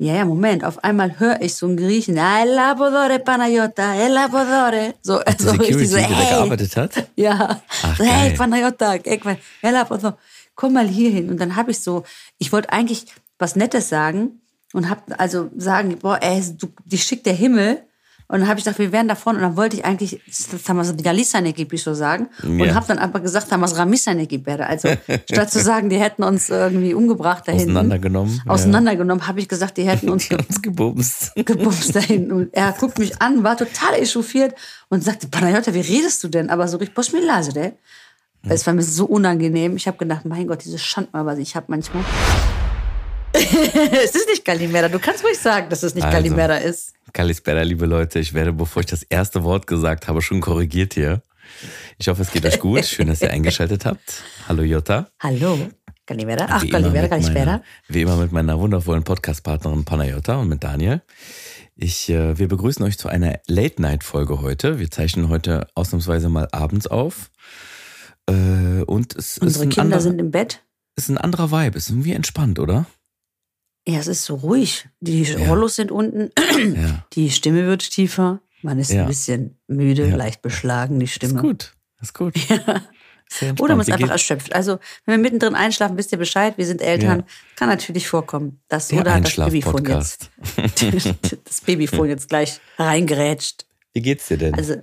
Ja, ja, Moment. Auf einmal höre ich so einen Griechen. El podore, Panayota, el. So, Die so Security, richtig so, der hey. gearbeitet hat? Ja. Ach, so, hey. Panayota, el. Komm mal hier hin. Und dann habe ich so, ich wollte eigentlich was Nettes sagen und habe also sagen, boah, ey, du, dich schickt der Himmel. Und dann habe ich gedacht, wir wären da vorne. Und dann wollte ich eigentlich Tamas Vidalisane so sagen. Und Ja. habe dann aber gesagt, Tamas Ramisane wäre. Also statt zu sagen, die hätten uns irgendwie umgebracht da hinten. Auseinandergenommen, ja. Auseinandergenommen, habe ich gesagt, die hätten uns ge Uns gebumst. gebumst dahin. Und er guckt mich an, war total echauffiert und sagte, Panayota, wie redest du denn? Aber so richtig Boschmilase, der. Es war mir so unangenehm. Ich habe gedacht, mein Gott, diese Schandmal, was ich habe manchmal. es ist nicht Kalimera. Du kannst ruhig sagen, dass es nicht Also. Kalimera ist. Kalispera, liebe Leute, ich werde, bevor ich das erste Wort gesagt habe, schon korrigiert hier. Ich hoffe, es geht euch gut. Schön, dass ihr eingeschaltet habt. Hallo Jutta. Hallo, Kalimera. Ach, mit Kalispera. Wie immer mit meiner wundervollen Podcast-Partnerin Panayota und mit Daniel. Ich, äh, wir begrüßen euch zu einer Late-Night-Folge heute. Wir zeichnen heute ausnahmsweise mal abends auf. Äh, und es ist Unsere ein, Kinder anderer, sind im Bett. ist ein anderer Vibe. Ist irgendwie entspannt, oder? Ja, es ist so ruhig. Die Ja. Rollos sind unten. Ja. Die Stimme wird tiefer. Man ist Ja. ein bisschen müde, Ja. leicht beschlagen, die Ist Stimme. gut. Ist gut. Sehr entspannt. Oder man ist einfach erschöpft. Also, wenn wir mittendrin einschlafen, wisst ihr Bescheid, wir sind Eltern. Ja. Kann natürlich vorkommen. Das, Der oder das Babyfon jetzt, das Babyfon jetzt gleich reingerätscht. Wie geht's dir denn? Also,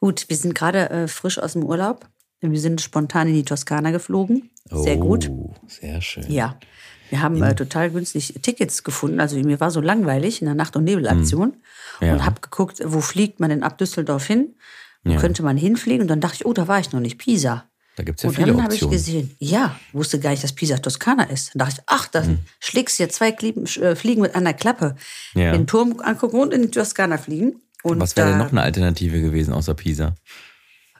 gut, wir sind gerade äh, frisch aus dem Urlaub. Wir sind spontan in die Toskana geflogen. Sehr gut. Oh, Sehr schön. Ja. Wir haben äh, total günstig Tickets gefunden. Also mir war so langweilig in der Nacht- und Nebelaktion Hm. Ja. und habe geguckt, wo fliegt man denn ab Düsseldorf hin? Wo Ja. könnte man hinfliegen? Und dann dachte ich, oh, da war ich noch nicht, Pisa. Da gibt's ja und viele dann habe ich gesehen, ja, wusste gar nicht, dass Pisa Toskana ist. Dann dachte ich, ach, da Hm. schlägst du ja zwei Klippen, äh, Fliegen mit einer Klappe. Ja. Den Turm angucken und in die Toskana fliegen. Und Was wäre denn noch eine Alternative gewesen außer Pisa?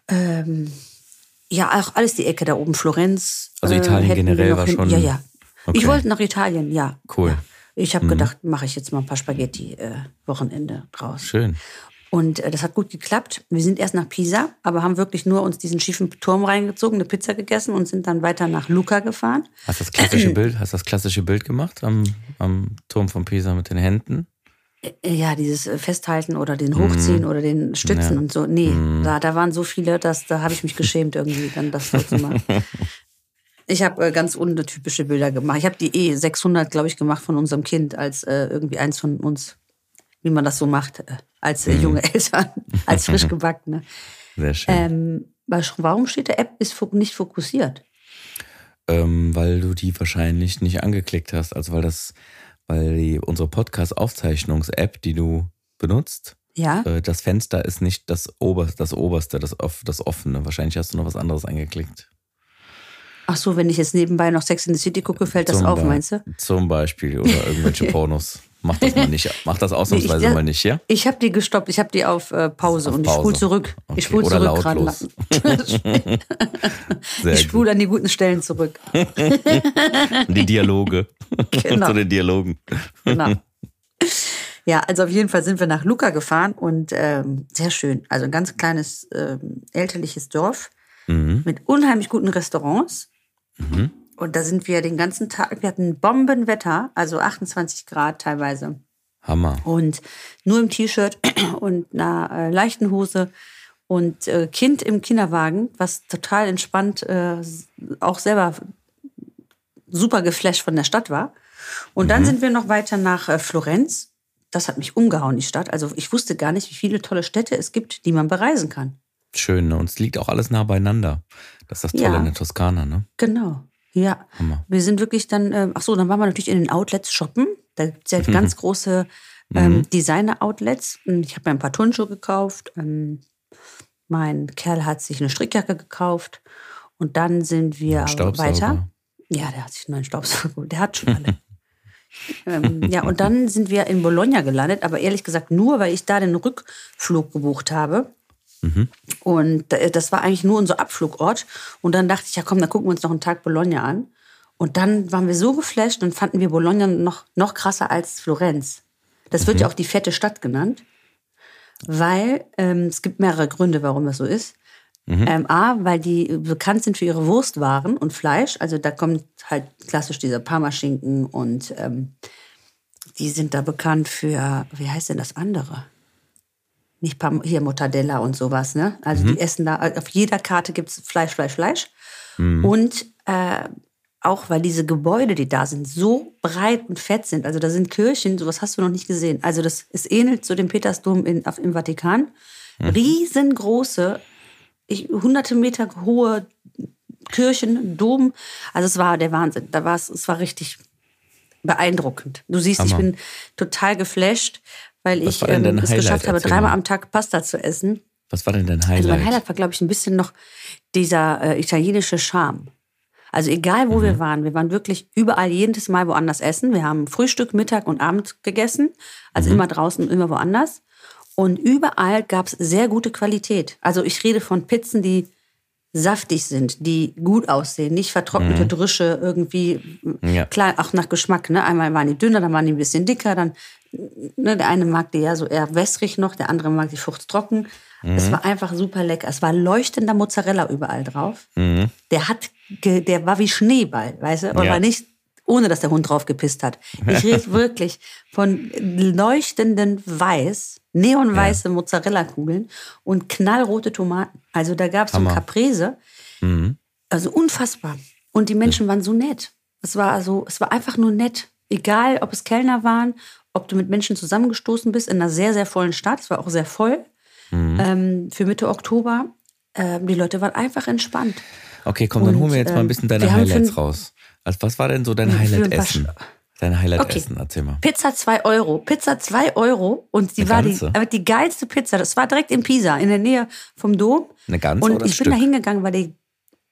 Ähm, ja, auch alles die Ecke da oben, Florenz. Also Italien hätten wir generell war schon- Ja, ja. Okay. Ich wollte nach Italien, ja. Cool. Ja. Ich habe Mhm. gedacht, mache ich jetzt mal ein paar Spaghetti-Wochenende draus. Schön. Und äh, das hat gut geklappt. Wir sind erst nach Pisa, aber haben wirklich nur uns diesen schiefen Turm reingezogen, eine Pizza gegessen und sind dann weiter nach Luca gefahren. Hast das klassische Bild, hast das klassische Bild gemacht am, am Turm von Pisa mit den Händen? Äh, Ja, dieses äh, Festhalten oder den Hochziehen oder den Stützen. Ja. und so. Nee, da, da waren so viele, dass, da habe ich mich geschämt irgendwie, dann das so zu machen. Ich habe äh, ganz untypische Bilder gemacht. Ich habe die E 600, glaube ich, gemacht von unserem Kind als äh, irgendwie eins von uns, wie man das so macht, äh, als Mhm. äh, junge Eltern, als frisch gebackene. Sehr schön. Ähm, warum steht der App ist nicht fokussiert? Ähm, weil du die wahrscheinlich nicht angeklickt hast. Also weil das, weil die, unsere Podcast-Aufzeichnungs-App, die du benutzt, Ja, äh, das Fenster ist nicht das, Ober, das oberste, das, das offene. Wahrscheinlich hast du noch was anderes angeklickt. Ach so, wenn ich jetzt nebenbei noch Sex in the City gucke, fällt das Zum auf, meinst du? Zum Beispiel. Oder irgendwelche Pornos. Mach das mal nicht. Mach das ausnahmsweise ich- mal nicht, ja? Ich habe die gestoppt, ich habe die auf äh, Pause Auf und ich spule zurück. Okay, Ich spule zurück gerade. lautlos. Ich spule an die guten Stellen zurück. Die Dialoge. Genau. Zu den Dialogen. Genau. Ja, also auf jeden Fall sind wir nach Luca gefahren und ähm, sehr schön. Also ein ganz kleines ähm, elterliches Dorf Mhm. mit unheimlich guten Restaurants. Und da sind wir den ganzen Tag, wir hatten Bombenwetter, also 28 Grad teilweise. Hammer. Und nur im T-Shirt und einer äh, leichten Hose und äh, Kind im Kinderwagen, was total entspannt, äh, auch selber super geflasht von der Stadt war. Und dann sind wir noch weiter nach Florenz. Das hat mich umgehauen, die Stadt. Also ich wusste gar nicht, wie viele tolle Städte es gibt, die man bereisen kann. Schön, ne? Und es liegt auch alles nah beieinander. Das ist das Tolle Ja. in der Toskana, ne? Genau. Ja. Hammer. Wir sind wirklich dann, äh, ach so, dann waren wir natürlich in den Outlets shoppen. Da gibt es ja ganz große ähm, Designer-Outlets. Und Ich habe mir ein paar Turnschuhe gekauft. Ähm, mein Kerl hat sich eine Strickjacke gekauft. Und dann sind wir weiter. Ja, der hat sich einen neuen Staubsauger. Der hat schon alle. ähm, ja, und dann sind wir in Bologna gelandet, aber ehrlich gesagt nur, weil ich da den Rückflug gebucht habe. Mhm. Und das war eigentlich nur unser Abflugort. Und dann dachte ich, ja komm, dann gucken wir uns noch einen Tag Bologna an. Und dann waren wir so geflasht und fanden wir Bologna noch, noch krasser als Florenz. Das wird Mhm. ja auch die fette Stadt genannt, weil ähm, es gibt mehrere Gründe, warum das so ist. Mhm. Ähm, A, weil die bekannt sind für ihre Wurstwaren und Fleisch. Also da kommt halt klassisch dieser Parmaschinken und ähm, die sind da bekannt für, wie heißt denn das andere? Nicht hier Mortadella und sowas, ne? Also Mhm. die essen da, auf jeder Karte gibt's Fleisch, Fleisch, Fleisch. Und äh, auch weil diese Gebäude, die da sind, so breit und fett sind. Also da sind Kirchen, sowas hast du noch nicht gesehen. Also das es ähnelt zu dem Petersdom in, auf, im Vatikan. Riesengroße, ich, hunderte Meter hohe Kirchen, Dom. Also es war der Wahnsinn. Da war es, es war richtig beeindruckend. Du siehst, ich Hammer. bin total geflasht, weil Was ich ähm, es geschafft habe, dreimal mal. am Tag Pasta zu essen. Was war denn dein Highlight? Also mein Highlight war, glaube ich, ein bisschen noch dieser äh, italienische Charme. Also egal, wo Mhm. wir waren, wir waren wirklich überall jedes Mal woanders essen. Wir haben Frühstück, Mittag und Abend gegessen. Also Mhm. immer draußen, immer woanders. Und überall gab es sehr gute Qualität. Also ich rede von Pizzen, die saftig sind, die gut aussehen, nicht vertrocknete Drüsche irgendwie. Mhm. Ja. Klar, auch nach Geschmack. Ne? Einmal waren die dünner, dann waren die ein bisschen dicker, dann ne, der eine mag die ja so eher wässrig noch, der andere mag die fuchttrocken. Es war einfach super lecker. Es war leuchtender Mozzarella überall drauf. Der hat, der war wie Schneeball, weißt du? Und Ja. war nicht, ohne dass der Hund drauf gepisst hat. Ich rede wirklich von leuchtenden Weiß, neonweiße Mozzarella-Kugeln und knallrote Tomaten. Also da gab es so. Caprese. Also unfassbar. Und die Menschen waren so nett. Es war so, es war einfach nur nett. Egal, ob es Kellner waren, ob du mit Menschen zusammengestoßen bist in einer sehr, sehr vollen Stadt. Es war auch sehr voll. Ähm, für Mitte Oktober. Ähm, die Leute waren einfach entspannt. Okay, komm, dann holen wir jetzt mal ein ähm, bisschen deine wir haben Highlights raus. Also, was war denn so dein ein Highlight-Essen? Dein Highlight Okay. Essen, erzähl mal. Pizza 2 Euro. Pizza 2 Euro. Und die Eine war die, aber die geilste Pizza. Das war direkt in Pisa, in der Nähe vom Dom. Eine ganze Und oder ein ich bin da Stück? hingegangen, weil die.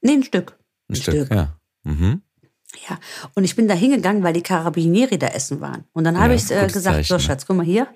Nee, ein Stück. Ein Stück, ja. Mhm. Ja, und ich bin da hingegangen, weil die Carabinieri da essen waren. Und dann habe Ja, ich äh, gesagt, Zeichen, so ne? Schatz, guck mal hier.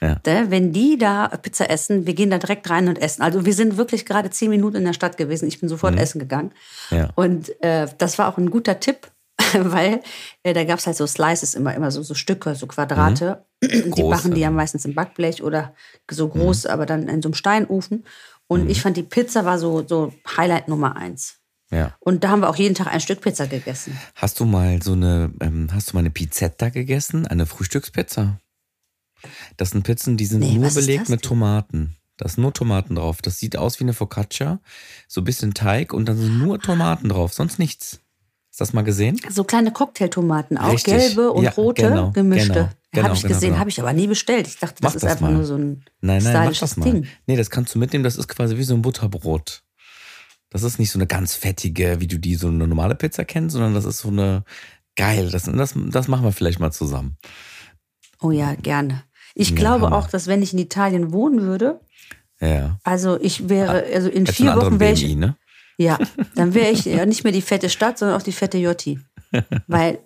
Ja. Da, wenn die da Pizza essen, wir gehen da direkt rein und essen. Also wir sind wirklich gerade zehn Minuten in der Stadt gewesen. Ich bin sofort essen gegangen. Mhm. Ja. Und äh, das war auch ein guter Tipp, weil äh, da gab es halt so Slices immer, immer so, so Stücke, so Quadrate. Die Mhm. Mhm. machen die ja meistens im Backblech oder so groß, aber dann in so einem Steinofen. Und ich fand, die Pizza war so, so Highlight Nummer eins. ja. Und da haben wir auch jeden Tag ein Stück Pizza gegessen. Hast du mal so eine, ähm, hast du mal eine Pizzetta gegessen? Eine Frühstückspizza? Das sind Pizzen, die sind Nee, nur belegt mit? Tomaten. Da ist nur Tomaten drauf. Das sieht aus wie eine Focaccia. So ein bisschen Teig und dann sind nur Tomaten drauf, sonst nichts. Hast du das mal gesehen? So kleine Cocktailtomaten, auch Richtig. gelbe und Ja, rote genau, gemischte. genau, genau, habe ich genau, gesehen, genau. habe ich aber nie bestellt. Ich dachte, das Mach ist das einfach mal. nur so ein Nein, nein, mach das mal. Ding. Nee, das kannst du mitnehmen. Das ist quasi wie so ein Butterbrot. Das ist nicht so eine ganz fettige, wie du die so eine normale Pizza kennst, sondern das ist so eine geil. Das, das, das machen wir vielleicht mal zusammen. Oh ja, gerne. Ich Ja, glaube Hammer. auch, dass wenn ich in Italien wohnen würde, Ja. also ich wäre, also in Jetzt vier Wochen wäre ich, ne? Ja, dann wäre ich ja nicht mehr die fette Stadt, sondern auch die fette Jotti. Weil,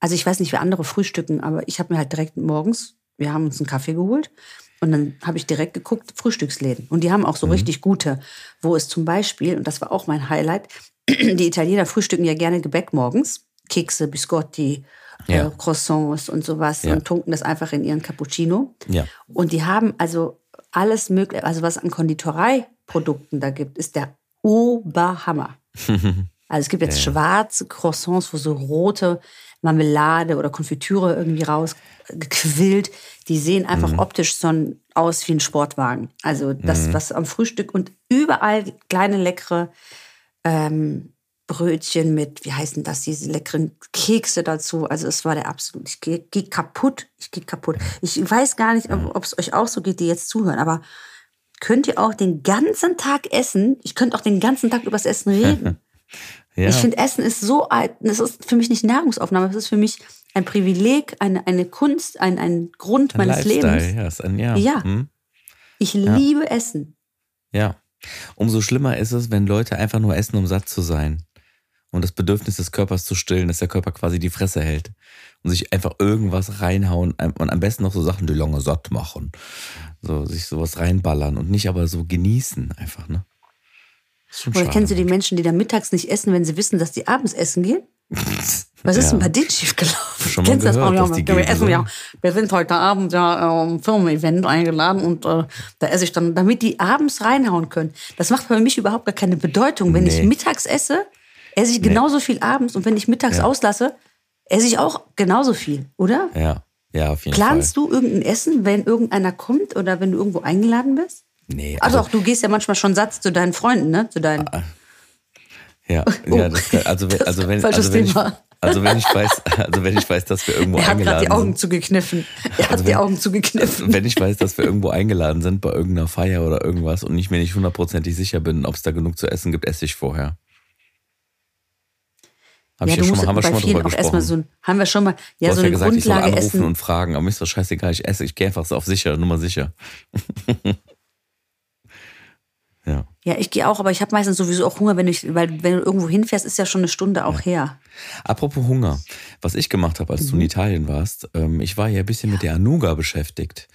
also ich weiß nicht, wie andere frühstücken, aber ich habe mir halt direkt morgens, wir haben uns einen Kaffee geholt und dann habe ich direkt geguckt, Frühstücksläden. Und die haben auch so Mhm. richtig gute, wo es zum Beispiel, und das war auch mein Highlight, die Italiener frühstücken ja gerne Gebäck morgens. Kekse, Biscotti, Ja. äh, Croissants und sowas Ja. und tunken das einfach in ihren Cappuccino. Ja. Und die haben also alles mögliche, also was an Konditoreiprodukten da gibt, ist der Oberhammer. Also es gibt jetzt schwarze Croissants, wo so rote Marmelade oder Konfitüre irgendwie rausgequillt. Die sehen einfach optisch so aus wie ein Sportwagen. Also das, was am Frühstück und überall kleine leckere ähm, Brötchen mit, wie heißen das, diese leckeren Kekse dazu. Also es war der absolut, ich gehe geh kaputt, ich gehe kaputt. Ich weiß gar nicht, ob es euch auch so geht, die jetzt zuhören, aber könnt ihr auch den ganzen Tag essen? Ich könnte auch den ganzen Tag übers Essen reden. ja. Ich finde, Essen ist so, ein- das ist für mich nicht Nahrungsaufnahme, es ist für mich ein Privileg, eine, eine Kunst, ein, ein Grund ein meines Lifestyle, Lebens. Ja, ist ein, ja. Ja. Hm? Ich liebe Essen. ja. Umso schlimmer ist es, wenn Leute einfach nur essen, um satt zu sein. und das Bedürfnis des Körpers zu stillen, dass der Körper quasi die Fresse hält und sich einfach irgendwas reinhauen und am besten noch so Sachen, die lange satt machen. So, sich sowas reinballern und nicht aber so genießen einfach, ne? Oder kennen Sie die Menschen, die dann mittags nicht essen, wenn sie wissen, dass die abends essen gehen? Was ist ja. denn bei denen schiefgelaufen? Schon Kennst gehört, das? Oh, ja, wir, essen, ja, wir sind heute Abend ja um Firmen-Event eingeladen und äh, da esse ich dann, damit die abends reinhauen können. Das macht für mich überhaupt gar keine Bedeutung. Wenn nee. ich mittags esse, esse ich genauso nee. viel abends und wenn ich mittags ja. auslasse, esse ich auch genauso viel, oder? Ja, ja, auf jeden Planst Fall. du irgendein Essen, wenn irgendeiner kommt oder wenn du irgendwo eingeladen bist? Nee. Also, also auch, du gehst ja manchmal schon Satz zu deinen Freunden, ne? Zu deinen. Ah, ja, oh. ja das kann, also, wenn, also, wenn, also, wenn ich, also wenn ich weiß, also wenn ich weiß, dass wir irgendwo er hat eingeladen die Augen sind. zugekniffen. Er hat also wenn, die Augen zugekniffen. Wenn ich weiß, dass wir irgendwo eingeladen sind bei irgendeiner Feier oder irgendwas und ich mir nicht hundertprozentig sicher bin, ob es da genug zu essen gibt, esse ich vorher. Hab ja, ich ja schon mal, haben wir schon mal drüber gesprochen. So, haben wir schon mal, ja, du so hast eine ja gesagt, Grundlage ich soll anrufen essen. und fragen, aber mir ist das scheißegal, ich esse, ich gehe einfach so auf sicher, nur mal sicher. ja. Ja, ich gehe auch, aber ich habe meistens sowieso auch Hunger, wenn ich, weil wenn du irgendwo hinfährst, ist ja schon eine Stunde auch ja. her. Apropos Hunger, was ich gemacht habe, als mhm. du in mhm. Italien warst, ähm, ich war ja ein bisschen ja. mit der Anuga beschäftigt.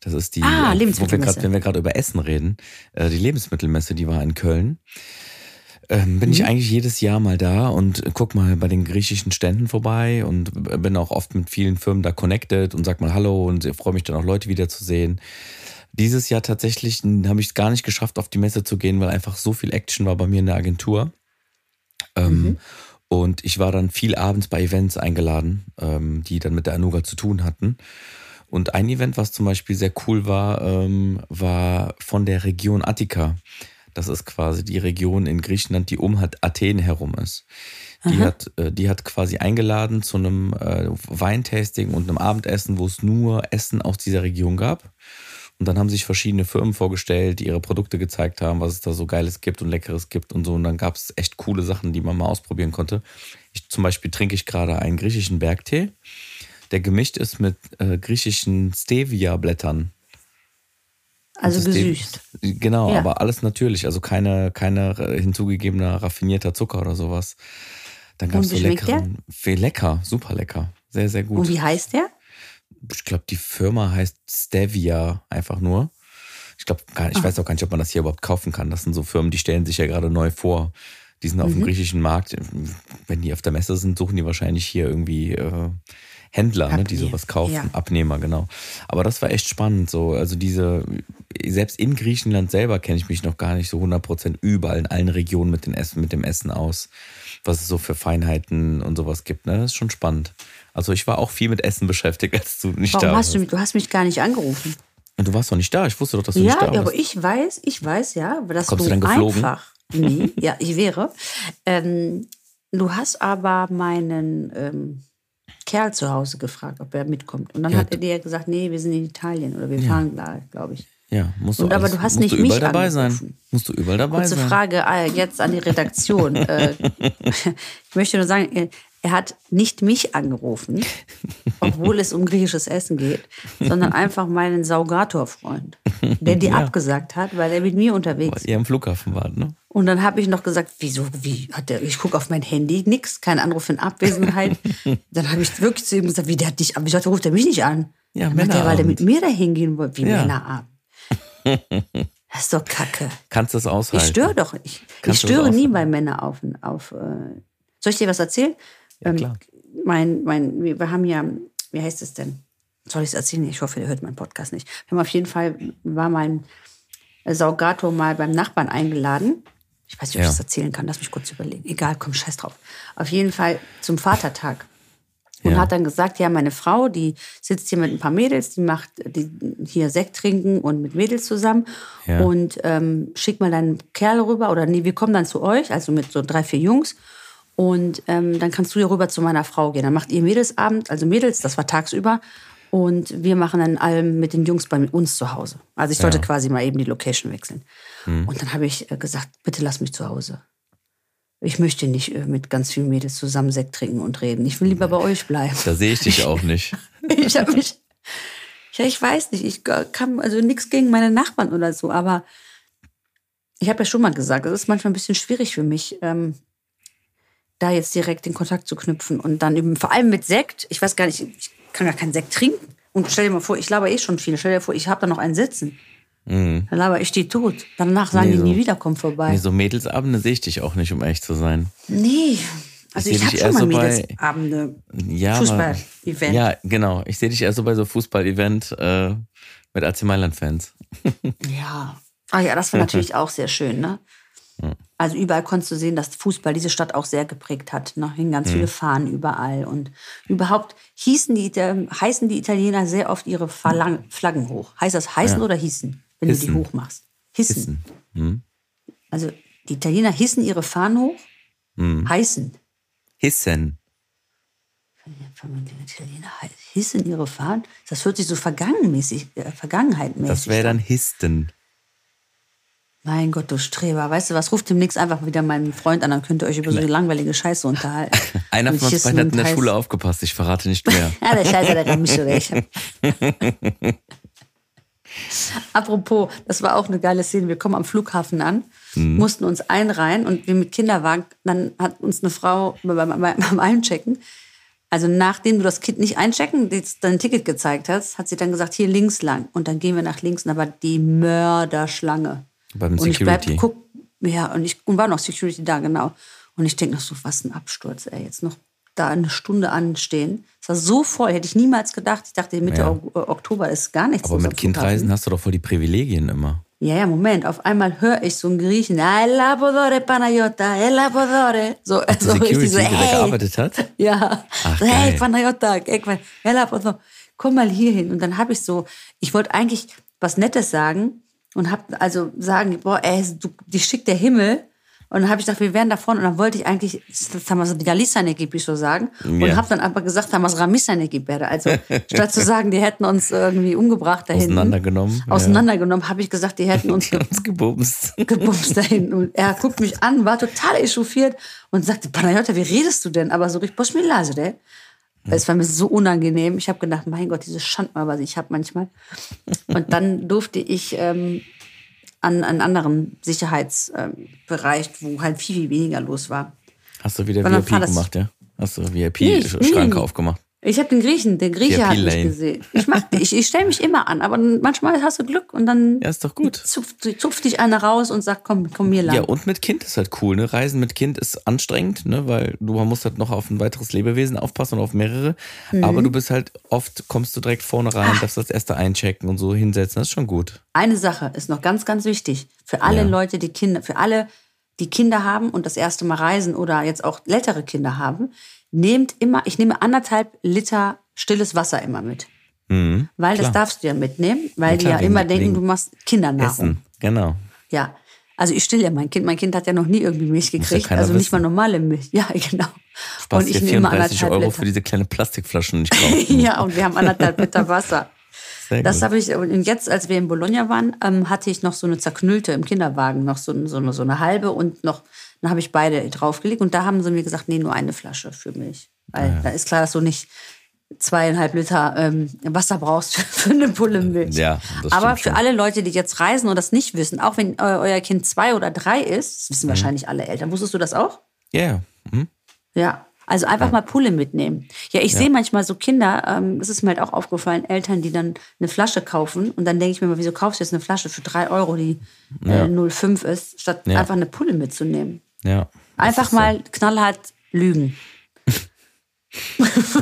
Das ist die, ah, äh, wo wir grad, wenn wir gerade über Essen reden, äh, die Lebensmittelmesse, die war in Köln. Ähm, bin mhm. ich eigentlich jedes Jahr mal da und guck mal bei den griechischen Ständen vorbei und bin auch oft mit vielen Firmen da connected und sag mal Hallo und freue mich dann auch Leute wiederzusehen. Dieses Jahr tatsächlich habe ich es gar nicht geschafft, auf die Messe zu gehen, weil einfach so viel Action war bei mir in der Agentur. Ähm, mhm. Und ich war dann viel abends bei Events eingeladen, ähm, die dann mit der Anuga zu tun hatten. Und ein Event, was zum Beispiel sehr cool war, ähm, war von der Region Attika. Das ist quasi die Region in Griechenland, die um Athen herum ist. Die hat, äh, die hat quasi eingeladen zu einem äh, Weintasting und einem Abendessen, wo es nur Essen aus dieser Region gab. Und dann haben sich verschiedene Firmen vorgestellt, die ihre Produkte gezeigt haben, was es da so Geiles gibt und Leckeres gibt und so. Und dann gab es echt coole Sachen, die man mal ausprobieren konnte. Ich, zum Beispiel trinke ich gerade einen griechischen Bergtee, der gemischt ist mit äh, griechischen Stevia-Blättern. Also gesüßt. Genau, ja. aber alles natürlich. Also keine, keine hinzugegebener raffinierter Zucker oder sowas. Dann gab es so leckeren. Lecker, super lecker. Sehr, sehr gut. Und wie heißt der? Ich glaube, die Firma heißt Stevia einfach nur. Ich glaube, ich ah. weiß auch gar nicht, ob man das hier überhaupt kaufen kann. Das sind so Firmen, die stellen sich ja gerade neu vor. Die sind auf mhm. dem griechischen Markt. Wenn die auf der Messe sind, suchen die wahrscheinlich hier irgendwie äh, Händler, ne, die sowas kaufen, ja. Abnehmer, genau. Aber das war echt spannend. So, also diese, selbst in Griechenland selber kenne ich mich noch gar nicht so 100% überall in allen Regionen mit, den Essen, mit dem Essen aus, was es so für Feinheiten und sowas gibt. Ne? Das ist schon spannend. Also ich war auch viel mit Essen beschäftigt, als du nicht Warum da hast Du, du hast mich gar nicht angerufen. Und du warst doch nicht da. Ich wusste doch, dass du ja, nicht da warst. Ja, aber ich weiß, ich weiß ja, dass Kommst du, du dann geflogen? einfach. Nee, ja, ich wäre. Ähm, du hast aber meinen ähm, Kerl zu Hause gefragt, ob er mitkommt. Und dann ja, hat er dir gesagt, nee, wir sind in Italien oder wir ja. fahren da, glaube ich. Ja, musst du. Und, aber du hast nicht du überall dabei angerufen. sein. Musst du überall dabei Kurze sein. Frage äh, jetzt an die Redaktion. äh, ich möchte nur sagen, er hat nicht mich angerufen, obwohl es um griechisches Essen geht, sondern einfach meinen Saugator-Freund, der dir ja. abgesagt hat, weil er mit mir unterwegs ist. Ihr am Flughafen wart, ne? Und dann habe ich noch gesagt, wieso, wie hat der, ich gucke auf mein Handy, nix, kein Anruf in Abwesenheit. dann habe ich wirklich zu ihm gesagt, wie der hat dich, wieso ruft er mich nicht an? Ja, dann der, weil der mit mir da hingehen wollte, wie ja. Männerabend. Das ist doch Kacke. Kannst du das aushalten? Ich störe doch nicht. Ich störe nie bei Männern auf. auf äh soll ich dir was erzählen? Ja, ähm, klar. mein, mein, wir haben ja, wie heißt es denn? Soll ich es erzählen? Ich hoffe, ihr hört meinen Podcast nicht. Wir haben auf jeden Fall, war mein Saugato mal beim Nachbarn eingeladen. Ich weiß nicht, ob ja. ich das erzählen kann. Lass mich kurz überlegen. Egal, komm, scheiß drauf. Auf jeden Fall zum Vatertag. Und ja. hat dann gesagt, ja, meine Frau, die sitzt hier mit ein paar Mädels, die macht die hier Sekt trinken und mit Mädels zusammen. Ja. Und ähm, schick mal deinen Kerl rüber. Oder nee, wir kommen dann zu euch, also mit so drei, vier Jungs. Und ähm, dann kannst du hier rüber zu meiner Frau gehen. Dann macht ihr Mädelsabend, also Mädels, das war tagsüber. Und wir machen dann allem mit den Jungs bei uns zu Hause. Also ich sollte ja. quasi mal eben die Location wechseln. Hm. Und dann habe ich äh, gesagt, bitte lass mich zu Hause. Ich möchte nicht äh, mit ganz vielen Mädels zusammen Sekt trinken und reden. Ich will lieber bei euch bleiben. Da sehe ich dich auch nicht. ich habe mich, ja, ich weiß nicht, ich kann also nichts gegen meine Nachbarn oder so, aber ich habe ja schon mal gesagt, es ist manchmal ein bisschen schwierig für mich, ähm, da jetzt direkt den Kontakt zu knüpfen und dann eben vor allem mit Sekt. Ich weiß gar nicht, ich kann gar keinen Sekt trinken. Und stell dir mal vor, ich laber eh schon viel. Stell dir vor, ich habe da noch einen sitzen. Mhm. Dann laber ich die tot. Danach sagen Nee, die so- nie wieder, komm vorbei. Nee, so Mädelsabende sehe ich dich auch nicht, um ehrlich zu sein. Nee. Also Ich ich, habe schon mal so Mädelsabende. Ja, Fußball-Event. Ja, genau. Ich sehe dich eher so bei so Fußball-Event äh, mit AC Mailand-Fans. Ja. Ah ja, das war natürlich auch sehr schön, ne? Also überall konntest du sehen, dass Fußball diese Stadt auch sehr geprägt hat. Ne? Hingen ganz viele Fahnen überall. Und überhaupt hießen die, heißen die Italiener sehr oft ihre Verlang Flaggen hoch. Heißt das heißen oder hießen, wenn du Hissen. die hoch machst? Hissen. Hissen. Hm? Also die Italiener hissen ihre Fahnen hoch, Hm. heißen. Hissen. Die Italiener hissen ihre Fahnen. Das hört sich so vergangenmäßig, äh, vergangenheitmäßig Das wäre dann Histen. Mein Gott, du Streber. Weißt du was? Ruft demnächst einfach wieder meinen Freund an, dann könnt ihr euch über so eine langweilige Scheiße unterhalten. Einer von uns beiden hat in der. Schule aufgepasst. Ich verrate nicht mehr. Ja, der Scheiße, der mich schon. Apropos, das war auch eine geile Szene. Wir kommen am Flughafen an, mussten uns einreihen und wir mit Kinderwagen, dann hat uns eine Frau beim, beim, Einchecken, also nachdem du das Kind nicht einchecken, dein Ticket gezeigt hast, hat sie dann gesagt, hier links lang. Und dann gehen wir nach links und da war die Mörderschlange. Beim und ich bleib, Security. ja, und ich und war noch Security da, genau. Und ich denke noch so, was ein Absturz, ey, jetzt noch da eine Stunde anstehen. Es war so voll, hätte ich niemals gedacht. Ich dachte, Mitte Ja. Äh, Oktober ist gar nichts Aber mit Kindreisen hast du doch voll die Privilegien immer. Ja, ja, Moment. Auf einmal höre ich so einen Griechen, "Ah, el labodore Panayota, el labodore. So, Die so richtig Security, so, der hey. gearbeitet hat. Ja. Ach, so, hey, geil. Panayota, el labodore. komm mal hier hin. Und dann habe ich so, ich wollte eigentlich was Nettes sagen und habe also sagen, boah, ey, du, dich schickt der Himmel. Und dann habe ich gedacht, wir wären da vorne. Und dann wollte ich eigentlich, die Galisane gibt ich so sagen. Und Ja. habe dann aber gesagt, es Ramisane gibt Also statt zu sagen, die hätten uns irgendwie umgebracht da hinten. Auseinandergenommen, ja. Auseinandergenommen, habe ich gesagt, die hätten uns Die haben uns gebumst. gebumst da hinten. Und er guckt mich an, war total echauffiert und sagte, Panayota, wie redest du denn? Aber so richtig, der. Es war mir so unangenehm. Ich habe gedacht, mein Gott, diese Schandmal, was ich habe manchmal. Und dann durfte ich ähm, an einen anderen Sicherheitsbereich, wo halt viel, viel weniger los war. Hast du wieder VIP gemacht, ja? Hast du nee. aufgemacht? Ich habe den Griechen, der Grieche hat mich gesehen. Ich mach, ich, ich stelle mich immer an, aber manchmal hast du Glück und dann Ja, ist doch gut. zupft, zupft dich einer raus und sagt, komm, komm mir lang. Ja, und mit Kind ist halt cool, ne? Reisen mit Kind ist anstrengend, ne? Weil du man muss halt noch auf ein weiteres Lebewesen aufpassen und auf mehrere. Mhm. Aber du bist halt, oft kommst du direkt vorne rein, darfst das erste einchecken und so hinsetzen. Das ist schon gut. Eine Sache ist noch ganz, ganz wichtig. Für alle Ja. Leute, die Kinder, für alle, die Kinder haben und das erste Mal reisen oder jetzt auch ältere Kinder haben, nehmt immer, ich nehme anderthalb Liter stilles Wasser immer mit. Mhm. Weil Klar. das darfst du ja mitnehmen, weil Ja, die klar, ja immer denken, du machst Kindernahrung. Essen, genau. Ja. Also ich still ja mein Kind. Mein Kind hat ja noch nie irgendwie Milch ja gekriegt. keiner also nicht mal wissen. normale Milch. Ja, genau. Sparst dir nehme 34 anderthalb Euro Liter. für diese kleine Plastikflaschen nicht kaufen. ja, und wir haben anderthalb Liter Wasser. Sehr Das habe ich, und jetzt, als wir in Bologna waren, ähm, hatte ich noch so eine zerknüllte im Kinderwagen, noch so, so, eine, so eine halbe und noch, dann habe ich beide draufgelegt und da haben sie mir gesagt, nee, nur eine Flasche für Milch. Weil da ist klar, dass du nicht zweieinhalb Liter ähm, Wasser brauchst für, eine Pulle Milch. Ja, Aber für schon. alle Leute, die jetzt reisen und das nicht wissen, auch wenn eu euer Kind zwei oder drei ist, das Mhm. wissen wahrscheinlich alle Eltern, wusstest du das auch? Ja, ja. Mhm. Ja, also einfach mal Pulle mitnehmen. Ja, ich sehe manchmal so Kinder, ähm, das ist mir halt auch aufgefallen, Eltern, die dann eine Flasche kaufen und dann denke ich mir mal, wieso kaufst du jetzt eine Flasche für drei Euro, die äh, 0,5 ist, statt Ja. einfach eine Pulle mitzunehmen. Ja. Einfach ist so. mal knallhart lügen.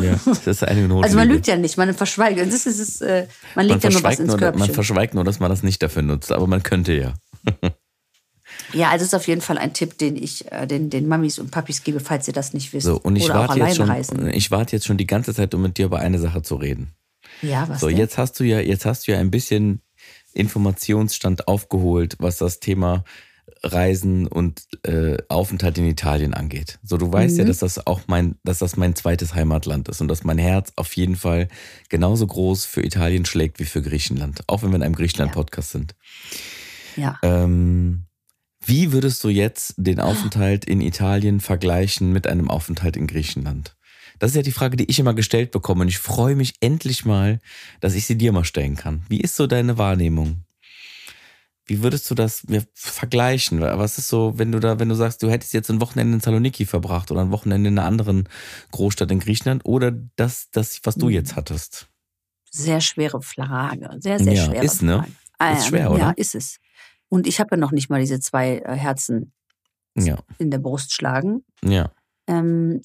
Ja, das ist eine Notlüge. Also man lügt ja nicht, man verschweigt. Das ist, es, äh, man man legt ja nur was ins nur, man Körbchen. verschweigt nur, dass man das nicht dafür nutzt, aber man könnte ja. Ja, also ist auf jeden Fall ein Tipp, den ich äh, den, den Mamis und Papis gebe, falls ihr das nicht wisst. So, und ich Oder warte jetzt schon, reisen. ich warte jetzt schon die ganze Zeit, um mit dir über eine Sache zu reden. Ja, was So, denn? jetzt hast du ja, jetzt hast du ja ein bisschen Informationsstand aufgeholt, was das Thema Reisen und äh, Aufenthalt in Italien angeht. So, du weißt Mhm. ja, dass das auch mein, dass das mein zweites Heimatland ist und dass mein Herz auf jeden Fall genauso groß für Italien schlägt wie für Griechenland, auch wenn wir in einem Griechenland-Podcast sind. Ja. Ähm, wie würdest du jetzt den Aufenthalt in Italien vergleichen mit einem Aufenthalt in Griechenland? Das ist ja die Frage, die ich immer gestellt bekomme und ich freue mich endlich mal, dass ich sie dir mal stellen kann. Wie ist so deine Wahrnehmung? Wie würdest du das mir vergleichen? Was ist so, wenn du da, wenn du sagst, du hättest jetzt ein Wochenende in Saloniki verbracht oder ein Wochenende in einer anderen Großstadt in Griechenland oder das, das was du Hm. jetzt hattest? Sehr schwere Frage. Sehr, sehr Ja, schwere ist, ne? Frage. Ah, Ist schwer, oder? Ja, ist es. Und ich habe ja noch nicht mal diese zwei äh, Herzen Ja, in der Brust schlagen. ja, Ähm,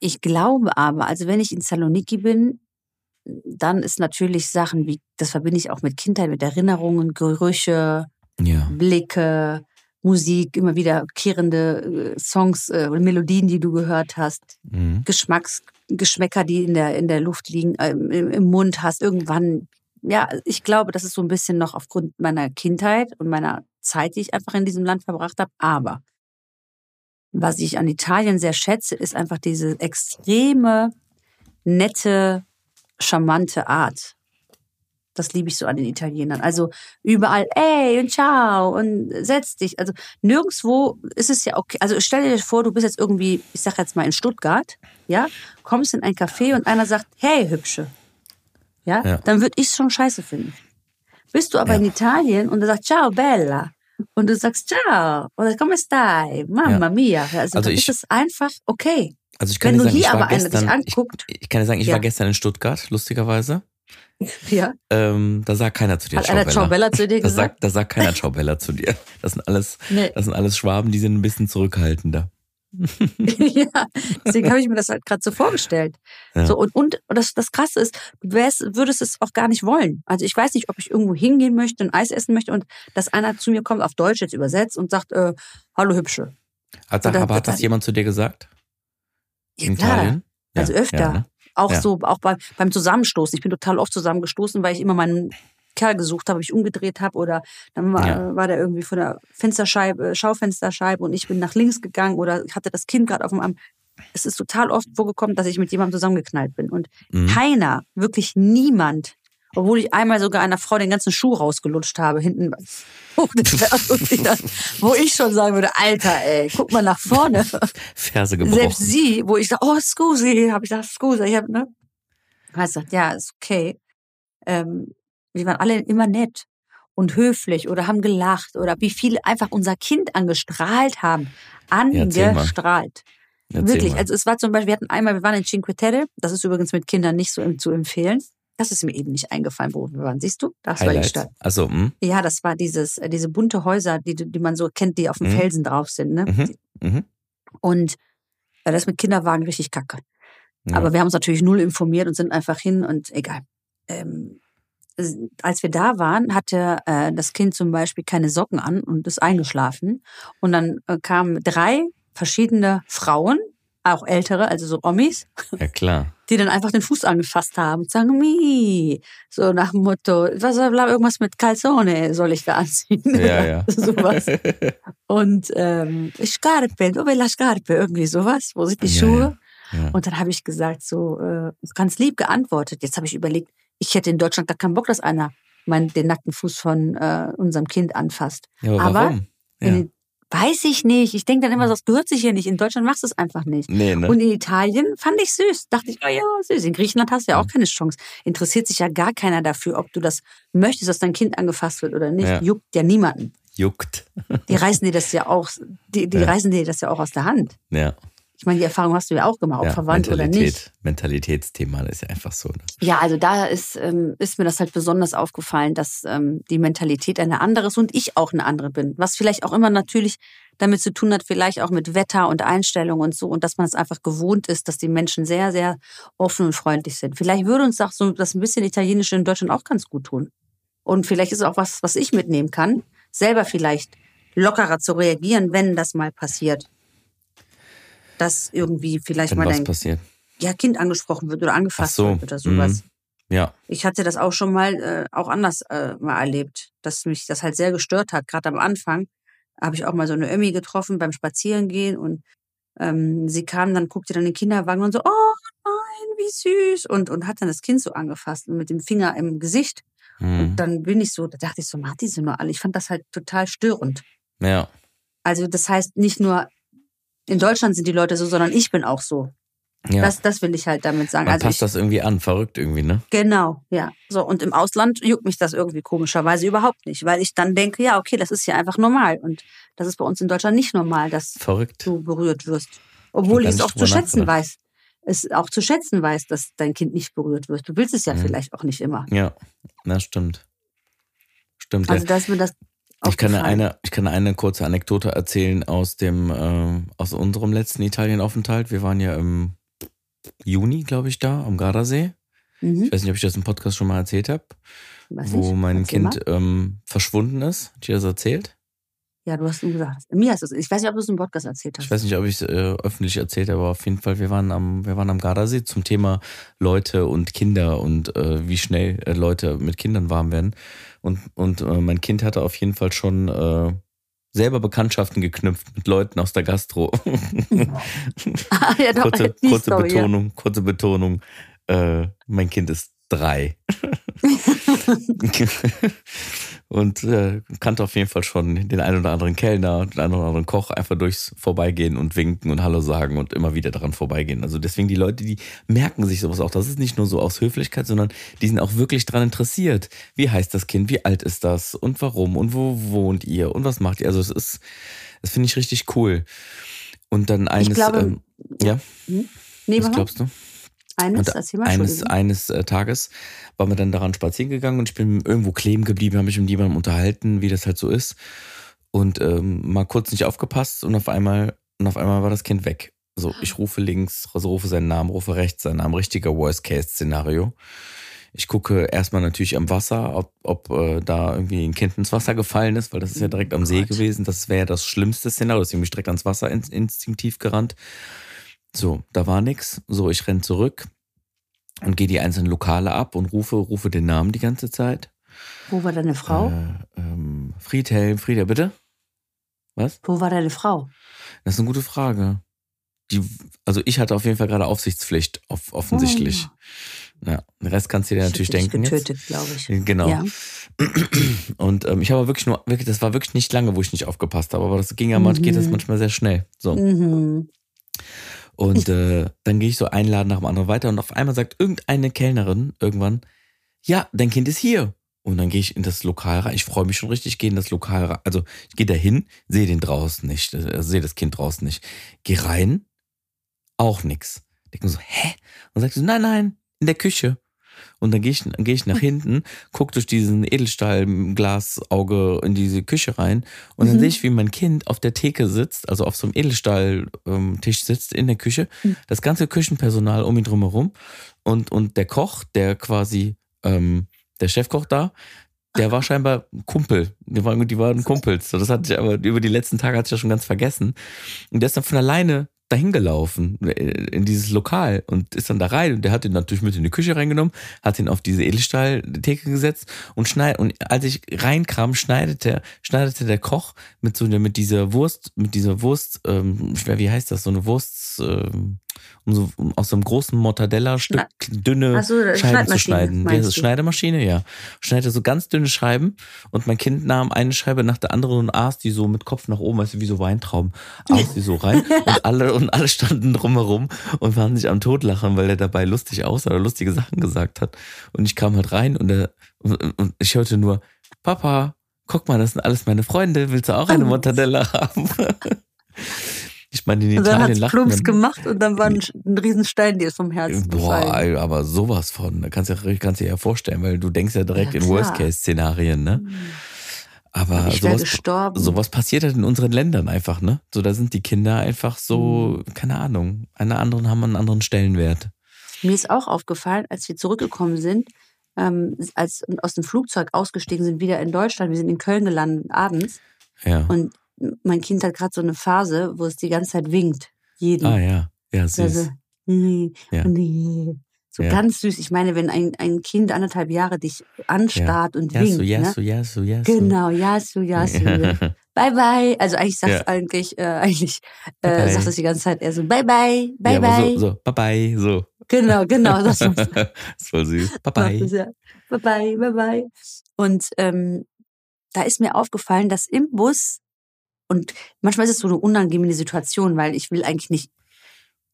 ich glaube aber, also wenn ich in Saloniki bin, dann ist natürlich Sachen wie, das verbinde ich auch mit Kindheit, mit Erinnerungen, Gerüche, ja. Blicke, Musik, immer wiederkehrende äh, Songs äh, und Melodien, die du gehört hast, Mhm. Geschmacks, Geschmäcker, die in der, in der Luft liegen, äh, im, im Mund hast, irgendwann. Ja, ich glaube, das ist so ein bisschen noch aufgrund meiner Kindheit und meiner Zeit, die ich einfach in diesem Land verbracht habe. Aber was ich an Italien sehr schätze, ist einfach diese extreme, nette, charmante Art. Das liebe ich so an den Italienern. Also überall, ey und ciao und setz dich. Also nirgendwo ist es ja okay. Also stell dir vor, du bist jetzt irgendwie, ich sag jetzt mal in Stuttgart, ja, kommst in ein Café und einer sagt, hey Hübsche, ja, Ja. dann würde ich es schon scheiße finden. Bist du aber Ja. in Italien und er sagt, ciao Bella. Und du sagst, ciao, oder come stai, mamma mia. Also, Also ich- ist es einfach okay. Also ich kann Wenn dir du sagen, ich war aber einer dich gestern, anguckt, ich, ich kann dir sagen, ich Ja. war gestern in Stuttgart, lustigerweise. ja, Ähm, da sagt keiner zu dir hat Ciao einer ciao Bella zu dir Da gesagt? sagt, da sagt keiner Ciao Bella zu dir. Das sind alles, Nee. das sind alles Schwaben, die sind ein bisschen zurückhaltender. ja, deswegen habe ich mir das halt gerade so vorgestellt. Ja. So, und, und das, das Krasse ist, du wärst, würdest es auch gar nicht wollen. Also ich weiß nicht, ob ich irgendwo hingehen möchte, ein Eis essen möchte und dass einer zu mir kommt, auf Deutsch jetzt übersetzt und sagt, äh, hallo Hübsche. Hat, Oder- aber hat das jemand zu dir gesagt? Ja, in klar. Italien? Ja, Also öfter. Ja, ne? Auch Ja. so, auch beim, beim Zusammenstoßen. Ich bin total oft zusammengestoßen, weil ich immer meinen Kerl gesucht habe, ich umgedreht habe oder dann war, Ja. war der irgendwie von der Fensterscheibe, Schaufensterscheibe und ich bin nach links gegangen oder hatte das Kind gerade auf dem Arm. Es ist total oft vorgekommen, dass ich mit jemandem zusammengeknallt bin. Und Mhm. keiner, wirklich niemand, obwohl ich einmal sogar einer Frau den ganzen Schuh rausgelutscht habe, hinten, wo ich schon sagen würde, Alter, ey, guck mal nach vorne. Ferse gebrochen. Selbst sie, wo ich sage, oh, scusi, habe ich gesagt, scusi, ich habe, ne? Hat gesagt, ja, ist okay. Ähm, wir waren alle immer nett und höflich oder haben gelacht oder wie viele einfach unser Kind angestrahlt haben. Angestrahlt. Erzähl Wirklich. mal. Also es war zum Beispiel, wir hatten einmal, wir waren in Cinque Terre, das ist übrigens mit Kindern nicht so zu empfehlen. Das ist mir eben nicht eingefallen, wo wir waren. Siehst du? Das war die Highlights. Stadt. Also, mh, Ja, das war dieses, äh, diese bunte Häuser, die, die man so kennt, die auf dem Mhm. Felsen drauf sind. Ne? Mhm. mhm. Und äh, das mit Kinderwagen richtig kacke. Ja. Aber wir haben uns natürlich null informiert und sind einfach hin und egal. Ähm, als wir da waren, hatte äh, das Kind zum Beispiel keine Socken an und ist eingeschlafen. Und dann äh, kamen drei verschiedene Frauen, auch ältere, also so Omis, ja, klar. die dann einfach den Fuß angefasst haben und sagen, mi, so nach dem Motto, was bla, irgendwas mit Calzone soll ich da anziehen. Ja, ja. sowas. Und ähm, Scarpe, dove la Scarpe, irgendwie sowas, wo sind die Ja, Schuhe? Ja. Und dann habe ich gesagt, so äh, ganz lieb geantwortet. Jetzt habe ich überlegt, ich hätte in Deutschland gar keinen Bock, dass einer mein, den nackten Fuß von äh, unserem Kind anfasst. ja, aber aber? Ja. In, weiß ich nicht. Ich denke dann immer, das gehört sich hier nicht. In Deutschland machst du es einfach nicht. Nee, ne? Und in Italien fand ich süß. Dachte ich, oh ja, süß. In Griechenland hast du ja auch keine Chance. Interessiert sich ja gar keiner dafür, ob du das möchtest, dass dein Kind angefasst wird oder nicht. Ja. Juckt ja niemanden. Juckt. Die reißen dir das ja auch, die, die Ja. reißen dir das ja auch aus der Hand. Ja. Ich meine, die Erfahrung hast du ja auch gemacht, ob ja. verwandt oder nicht. Mentalität. Mentalitätsthema, das ist ja einfach so. Ne? Ja, also da ist, ähm, ist mir das halt besonders aufgefallen, dass ähm, die Mentalität eine andere ist und ich auch eine andere bin. Was vielleicht auch immer natürlich damit zu tun hat, vielleicht auch mit Wetter und Einstellung und so und dass man es einfach gewohnt ist, dass die Menschen sehr, sehr offen und freundlich sind. Vielleicht würde uns auch so das ein bisschen Italienische in Deutschland auch ganz gut tun. Und vielleicht ist es auch was, was ich mitnehmen kann, selber vielleicht lockerer zu reagieren, wenn das mal passiert. Dass irgendwie vielleicht Wenn mal dein passiert. ja, Kind angesprochen wird oder angefasst so. wird oder sowas. mhm. Ja. Ich hatte das auch schon mal äh, auch anders äh, mal erlebt, dass mich das halt sehr gestört hat. Gerade am Anfang habe ich auch mal so eine Ömmi getroffen beim Spazierengehen und ähm, sie kam dann, guckte dann in den Kinderwagen und so, oh nein, wie süß und und hat dann das Kind so angefasst und mit dem Finger im Gesicht. Mhm. Und dann bin ich so, da dachte ich so, macht die so nur alle. Ich fand das halt total störend. Ja. Also das heißt nicht nur in Deutschland sind die Leute so, sondern ich bin auch so. Ja. Das, das will ich halt damit sagen. Man also passt ich, das irgendwie an, verrückt irgendwie, ne? Genau, ja. So, und im Ausland juckt mich das irgendwie komischerweise überhaupt nicht, weil ich dann denke, ja, okay, das ist ja einfach normal. Und das ist bei uns in Deutschland nicht normal, dass Verrückt. du berührt wirst. Obwohl ich es auch zu schätzen weiß. Es auch zu schätzen weiß, dass dein Kind nicht berührt wird. Du willst es ja Mhm. vielleicht auch nicht immer. Ja, das stimmt. Stimmt, Also ja. da ist mir das Ich kann eine, ich kann eine kurze Anekdote erzählen aus dem, äh, aus unserem letzten Italienaufenthalt. Wir waren ja im Juni, glaube ich, da am Gardasee. Mhm. Ich weiß nicht, ob ich das im Podcast schon mal erzählt habe, wo mein Kind ähm, verschwunden ist. Hat dir das erzählt? Ja, du hast nur gesagt. Mir hast du. Ich weiß nicht, ob du es im Podcast erzählt hast. Ich weiß nicht, ob ich es äh, öffentlich erzählt habe, aber auf jeden Fall, wir waren am, wir waren am Gardasee zum Thema Leute und Kinder und äh, wie schnell äh, Leute mit Kindern warm werden. Und, und äh, mein Kind hatte auf jeden Fall schon äh, selber Bekanntschaften geknüpft mit Leuten aus der Gastro. ah, ja, doch, kurze kurze Story, ja. Betonung, kurze Betonung. Äh, mein Kind ist drei. und äh, kannte auf jeden Fall schon den einen oder anderen Kellner, den einen oder anderen Koch einfach durchs Vorbeigehen und winken und Hallo sagen und immer wieder daran vorbeigehen. Also deswegen die Leute, die merken sich sowas auch. Das ist nicht nur so aus Höflichkeit, sondern die sind auch wirklich dran interessiert. Wie heißt das Kind? Wie alt ist das? Und warum? Und wo wohnt ihr? Und was macht ihr? Also es ist, das finde ich richtig cool. Und dann eines, glaube, ähm, ja, Nee, was glaubst du? Eines, Und eines, eines äh, Tages waren wir dann daran spazieren gegangen und ich bin irgendwo kleben geblieben, habe mich mit jemandem unterhalten, wie das halt so ist. Und ähm, mal kurz nicht aufgepasst und auf einmal, und auf einmal war das Kind weg. So, ich rufe links, also rufe seinen Namen, rufe rechts seinen Namen, richtiger Worst-Case-Szenario. Ich gucke erstmal natürlich am Wasser, ob, ob äh, da irgendwie ein Kind ins Wasser gefallen ist, weil das ist ja direkt am See gewesen. Das wäre das schlimmste Szenario, deswegen bin ich direkt ans Wasser in, instinktiv gerannt. So, da war nix. So, ich renn zurück und gehe die einzelnen Lokale ab und rufe, rufe den Namen die ganze Zeit. Wo war deine Frau? Äh, ähm, Friedhelm, Frieda, bitte? Was? Wo war deine Frau? Das ist eine gute Frage. Die, also ich hatte auf jeden Fall gerade Aufsichtspflicht, off offensichtlich. Ja, den Rest kannst du dir Ich natürlich denken getötet, glaube ich. Genau. Ja. Und ähm, ich habe wirklich nur, wirklich, das war wirklich nicht lange, wo ich nicht aufgepasst habe, aber das ging ja manchmal, geht das Mhm. manchmal sehr schnell. So. Mhm. Und äh, dann gehe ich so einen Laden nach dem anderen weiter und auf einmal sagt irgendeine Kellnerin irgendwann, ja, dein Kind ist hier. Und dann gehe ich in das Lokal rein. Ich freue mich schon richtig, gehe in das Lokal rein. Also ich gehe da hin, sehe den draußen nicht, äh, sehe das Kind draußen nicht. Gehe rein, auch nix. Denke mir so, hä? Und sagt sie, nein, nein, in der Küche. Und dann gehe ich, gehe ich nach hinten, guck durch diesen Edelstahlglasauge in diese Küche rein und dann Mhm. sehe ich, wie mein Kind auf der Theke sitzt, also auf so einem Edelstahltisch sitzt in der Küche, Mhm. das ganze Küchenpersonal um ihn drumherum und, und der Koch, der quasi, ähm, der Chefkoch da, der war scheinbar ein Kumpel. Die waren, die waren Kumpels. Das hatte ich aber über die letzten Tage hatte ich ja schon ganz vergessen. Und der ist dann von alleine dahin gelaufen äh, in dieses Lokal und ist dann da rein und der hat ihn natürlich mit in die Küche reingenommen, hat ihn auf diese Edelstahltheke gesetzt und schneid und als ich reinkam, schneidete schneidete der Koch mit so einer mit dieser Wurst mit dieser Wurst ähm, wie heißt das so eine Wurst ähm, um so um aus so einem großen Mortadella-Stück dünne Ach so, Scheiben zu schneiden. Diese du? Schneidemaschine, ja. Schneidete so ganz dünne Scheiben und mein Kind nahm eine Scheibe nach der anderen und aß die so mit Kopf nach oben, weißt du, wie so Weintrauben, aß die so rein und alle und alle standen drumherum und waren sich am Totlachen, weil er dabei lustig aussah oder lustige Sachen gesagt hat. Und ich kam halt rein und, er, und, und ich hörte nur, Papa, guck mal, das sind alles meine Freunde, willst du auch eine Oh. Mortadella haben? Ich meine, in Und dann Italien hat's Plumps gemacht und dann war ein, ein Riesenstein dir vom Herzen Boah, gefallen. aber sowas von. Da kannst du ja, kannst dir ja vorstellen, weil du denkst ja direkt Ja, in. Worst-Case-Szenarien, ne? Aber Ich wäre sowas, gestorben. sowas passiert halt in unseren Ländern einfach, ne? So, da sind die Kinder einfach so, Mhm. keine Ahnung, eine anderen haben einen anderen Stellenwert. Mir ist auch aufgefallen, als wir zurückgekommen sind, ähm, als aus dem Flugzeug ausgestiegen sind, wieder in Deutschland. Wir sind in Köln gelandet abends Ja. und mein Kind hat gerade so eine Phase, wo es die ganze Zeit winkt. Jeden. ah ja, ja, süß. Also, nee, Ja. nee. So Ja. ganz süß. Ich meine, wenn ein, ein Kind anderthalb Jahre dich anstarrt und Ja, winkt. so, ja, ne? ja, so. Genau, ja, so, ja, so. Bye bye. Also eigentlich sagt Ja. eigentlich, äh, eigentlich äh, bye. sagt es die ganze Zeit eher so bye bye, bye ja, bye. so, so, bye bye, so. Genau, genau. Das das ist voll süß. Bye bye. Ja. Bye bye, bye bye. Und ähm, da ist mir aufgefallen, dass im Bus und manchmal ist es so eine unangenehme Situation, weil ich will eigentlich nicht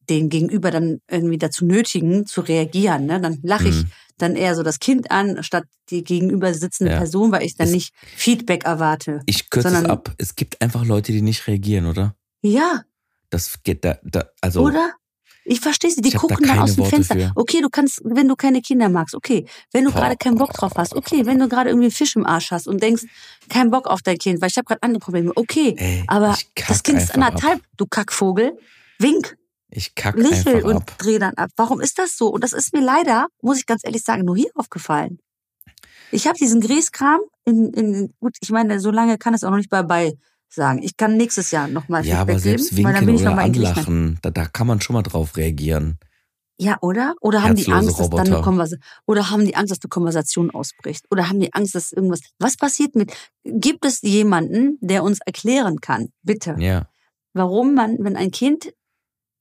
den Gegenüber dann irgendwie dazu nötigen, zu reagieren. Ne? Dann lache ich Mhm. dann eher so das Kind an, statt die gegenüber sitzende Ja. Person, weil ich dann Es- nicht Feedback erwarte. Ich kürze es ab. Es gibt einfach Leute, die nicht reagieren, oder? Ja, Das geht da, da also. oder? Ich verstehe sie, die Ich da gucken da, keine aus dem Worte Fenster. für. Okay, du kannst, wenn du keine Kinder magst, okay. Wenn du gerade keinen Bock drauf hast, okay. Wenn du gerade irgendwie einen Fisch im Arsch hast und denkst, kein Bock auf dein Kind, weil ich habe gerade andere Probleme, okay. Ey, Aber das Kind ist anderthalb, du Kackvogel. Wink, Ich kack lächel einfach und ab. dreh dann ab. Warum ist das so? Und das ist mir leider, muss ich ganz ehrlich sagen, nur hier aufgefallen. Ich habe diesen Grießkram in, in, gut, ich meine, so lange kann es auch noch nicht bei, bei sagen. Ich kann nächstes Jahr nochmal Ja, Feedback aber selbst geben, weil dann winken ich oder anlachen, da, da kann man schon mal drauf reagieren. Ja, oder? Oder haben die Herzlose Angst, dass dann eine Roboter. Konversation, oder haben die Angst, dass eine Konversation ausbricht? Oder haben die Angst, dass irgendwas, was passiert mit, gibt es jemanden, der uns erklären kann, bitte, Ja. warum man, wenn ein Kind